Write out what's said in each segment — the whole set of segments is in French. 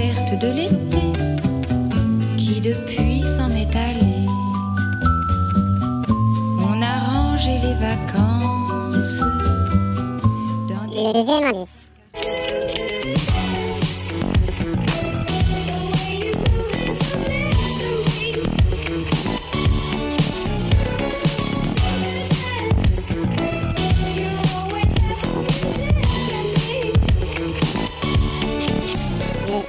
Perte de l'été qui depuis s'en est allé. On a rangé les vacances. Dans Le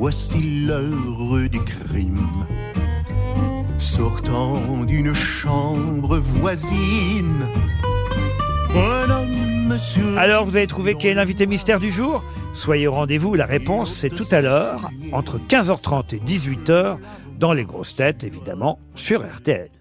voici l'heure du crime. Sortant d'une chambre voisine, Alors vous avez trouvé qui est l'invité mystère du jour Soyez au rendez-vous, la réponse c'est tout à l'heure, entre 15h30 et 18h, dans les grosses têtes évidemment, sur RTL.